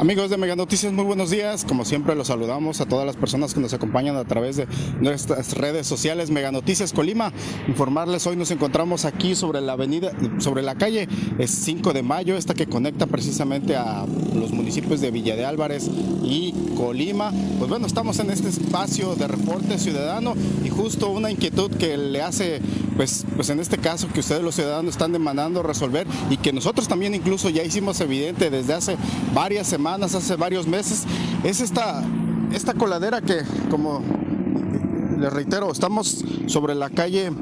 Amigos de Mega Noticias, muy buenos días. Como siempre, los saludamos a todas las personas que nos acompañan a través de nuestras redes sociales Mega Noticias Colima. Informarles, hoy nos encontramos aquí sobre la avenida, sobre la calle es 5 de mayo, esta que conecta precisamente a los municipios de Villa de Álvarez y Colima. Pues bueno, estamos en este espacio de reporte ciudadano y justo una inquietud que le hace, pues, pues en este caso que ustedes los ciudadanos están demandando resolver y que nosotros también incluso ya hicimos evidente desde hace varias semanas hace varios meses, es esta, esta coladera que, como les reitero, estamos sobre la calle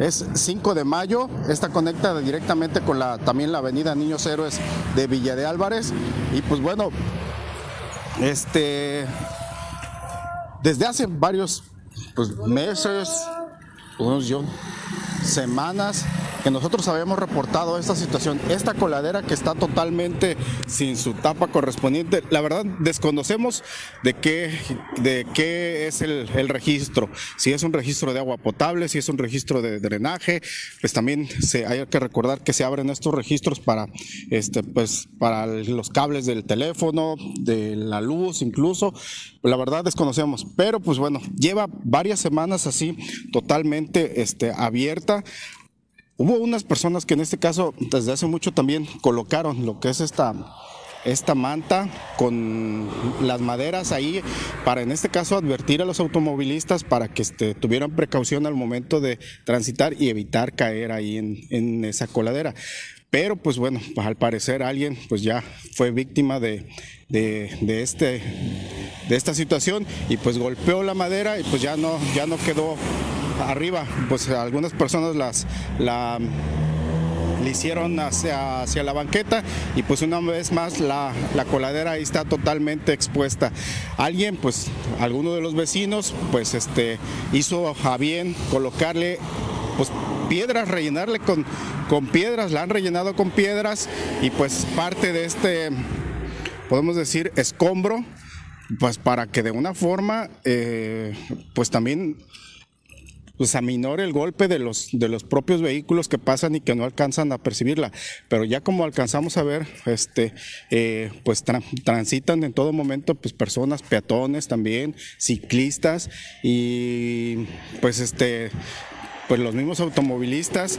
es 5 de mayo, esta conecta directamente con la, también la avenida Niños Héroes de Villa de Álvarez. Y pues bueno, este, desde hace varios pues, meses, unos yo, semanas, que nosotros habíamos reportado esta situación, esta coladera que está totalmente sin su tapa correspondiente. La verdad, desconocemos de qué, de qué es el, registro, si es un registro de agua potable, si es un registro de drenaje, pues también se, hay que recordar que se abren estos registros para, este, pues, para los cables del teléfono, de la luz incluso. La verdad desconocemos, pero pues bueno, lleva varias semanas así totalmente este, abierta. Hubo unas personas que en este caso desde hace mucho también colocaron lo que es esta, esta manta con las maderas ahí para en este caso advertir a los automovilistas para que este, tuvieran precaución al momento de transitar y evitar caer ahí en, esa coladera. Pero pues bueno, al parecer alguien pues ya fue víctima de, de, este, de esta situación y pues golpeó la madera y pues ya no, ya no quedó arriba, pues algunas personas las la le hicieron hacia, hacia la banqueta y pues una vez más la, coladera ahí está totalmente expuesta. Alguien, pues alguno de los vecinos, pues este hizo a bien colocarle pues piedras, rellenarle con, con piedras, la han rellenado con piedras y pues parte de este, podemos decir, escombro, pues para que de una forma, eh, pues también pues aminore el golpe de los, de los propios vehículos que pasan y que no alcanzan a percibirla. Pero ya como alcanzamos a ver, este, eh, pues transitan en todo momento pues personas, peatones también, ciclistas y pues este, pues los mismos automovilistas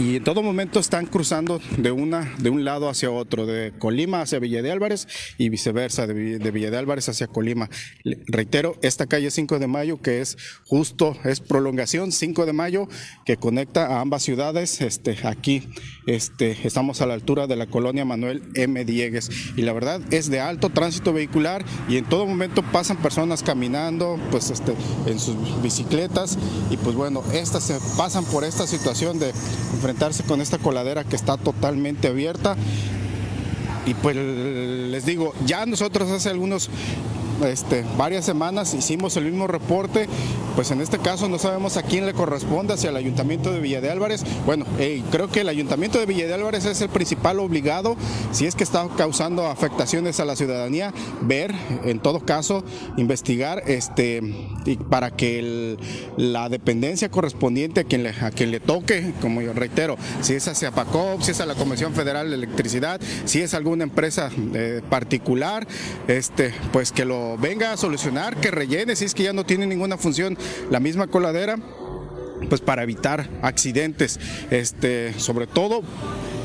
y en todo momento están cruzando de, una, de un lado hacia otro, de Colima hacia Villa de Álvarez y viceversa, de, Villa de Álvarez hacia Colima. Reitero, esta calle 5 de Mayo, que es justo, es prolongación 5 de Mayo, que conecta a ambas ciudades, este, aquí este, estamos a la altura de la colonia Manuel M. Diegues. Y la verdad es de alto tránsito vehicular y en todo momento pasan personas caminando, pues este, en sus bicicletas y pues bueno, estas se pasan por esta situación de con esta coladera que está totalmente abierta. Y pues les digo, ya nosotros hace algunos este, varias semanas hicimos el mismo reporte, pues en este caso no sabemos a quién le corresponde, hacia el Ayuntamiento de Villa de Álvarez. Bueno, creo que el Ayuntamiento de Villa de Álvarez es el principal obligado, si es que está causando afectaciones a la ciudadanía, ver, en todo caso, investigar, este, y para que la dependencia correspondiente a quien, le, a quien le toque, como yo reitero, si es hacia PACOP, si es a la Comisión Federal de Electricidad, si es alguna empresa eh, particular, este, pues que lo venga a solucionar, que rellene, si es que ya no tiene ninguna función la misma coladera, pues para evitar accidentes, este, sobre todo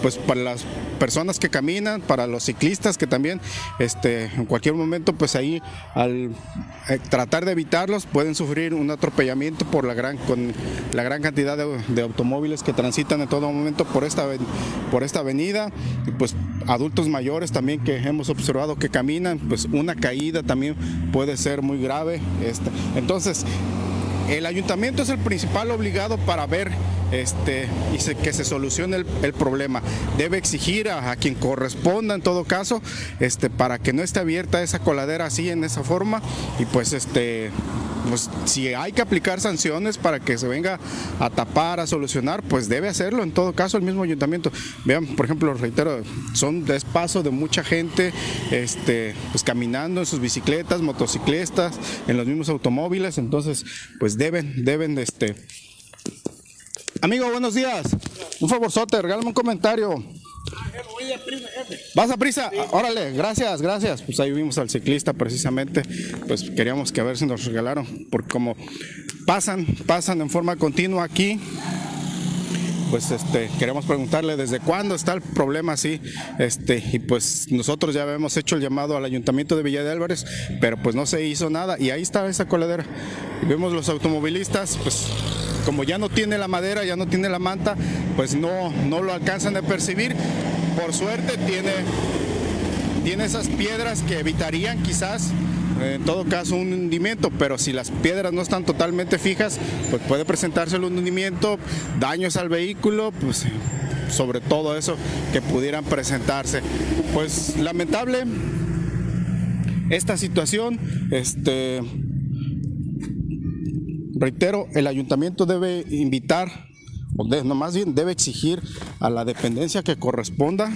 pues para las personas que caminan, para los ciclistas que también este, en cualquier momento pues ahí al eh, tratar de evitarlos pueden sufrir un atropellamiento por la gran, con la gran cantidad de, automóviles que transitan en todo momento por esta, por esta avenida y pues adultos mayores también que hemos observado que caminan, pues una caída también puede ser muy grave. Este. Entonces, el ayuntamiento es el principal obligado para ver este, y que se solucione el, problema. Debe exigir a, quien corresponda en todo caso este, para que no esté abierta esa coladera así en esa forma y pues este pues si hay que aplicar sanciones para que se venga a tapar, a solucionar, pues debe hacerlo. En todo caso, el mismo ayuntamiento. Vean, por ejemplo, reitero, son despaso de mucha gente, este, pues caminando en sus bicicletas, motocicletas, en los mismos automóviles. Entonces, pues deben, deben, este. Amigo, buenos días. Un favor, Soter, regálame un comentario. ¿Vas a prisa? Órale, gracias, gracias. Pues ahí vimos al ciclista precisamente. Pues queríamos que a ver si nos regalaron, porque como pasan, pasan en forma continua aquí, pues este, queremos preguntarle desde cuándo está el problema así, este, y pues nosotros ya habíamos hecho el llamado al ayuntamiento de Villa de Álvarez, pero pues no se hizo nada, y ahí está esa coladera. Y vemos los automovilistas, pues como ya no tiene la madera, ya no tiene la manta, pues no, no lo alcanzan a percibir. Por suerte tiene, tiene esas piedras que evitarían quizás en todo caso un hundimiento, pero si las piedras no están totalmente fijas, pues puede presentarse un hundimiento, daños al vehículo, pues sobre todo eso que pudieran presentarse. Pues lamentable esta situación, este reitero, el ayuntamiento debe invitar, o de, no, más bien debe exigir a la dependencia que corresponda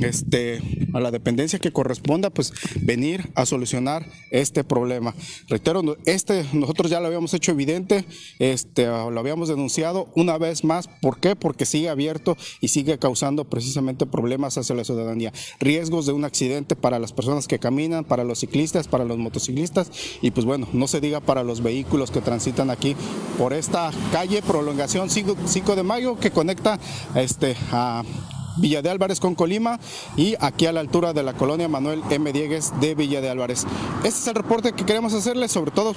este, a la dependencia que corresponda, pues venir a solucionar este problema. Reitero, este nosotros ya lo habíamos hecho evidente, este, lo habíamos denunciado una vez más. ¿Por qué? Porque sigue abierto y sigue causando precisamente problemas hacia la ciudadanía. Riesgos de un accidente para las personas que caminan, para los ciclistas, para los motociclistas y pues bueno, no se diga para los vehículos que transitan aquí por esta calle prolongación 5, 5 de mayo que conecta este, a Villa de Álvarez con Colima y aquí a la altura de la colonia Manuel M. Diegues de Villa de Álvarez. Este es el reporte que queremos hacerle, sobre todo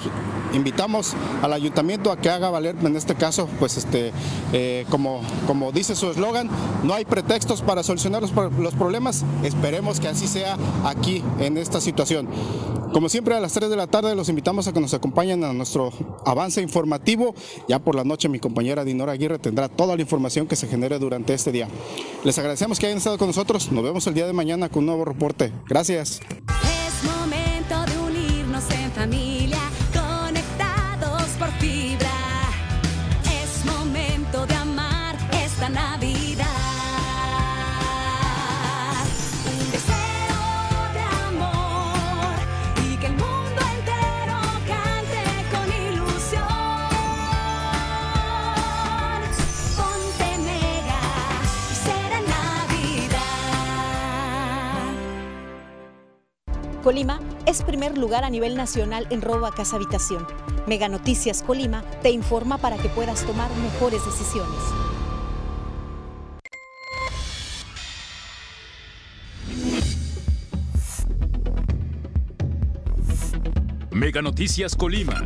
invitamos al ayuntamiento a que haga valer, en este caso, pues este, eh, como, como dice su eslogan, no hay pretextos para solucionar los, los problemas, esperemos que así sea aquí en esta situación. Como siempre a las 3 de la tarde los invitamos a que nos acompañen a nuestro avance informativo. Ya por la noche mi compañera Dinora Aguirre tendrá toda la información que se genere durante este día. Les agradecemos que hayan estado con nosotros. Nos vemos el día de mañana con un nuevo reporte. Gracias. Colima es primer lugar a nivel nacional en robo a casa habitación. Mega Noticias Colima te informa para que puedas tomar mejores decisiones. Mega Noticias Colima.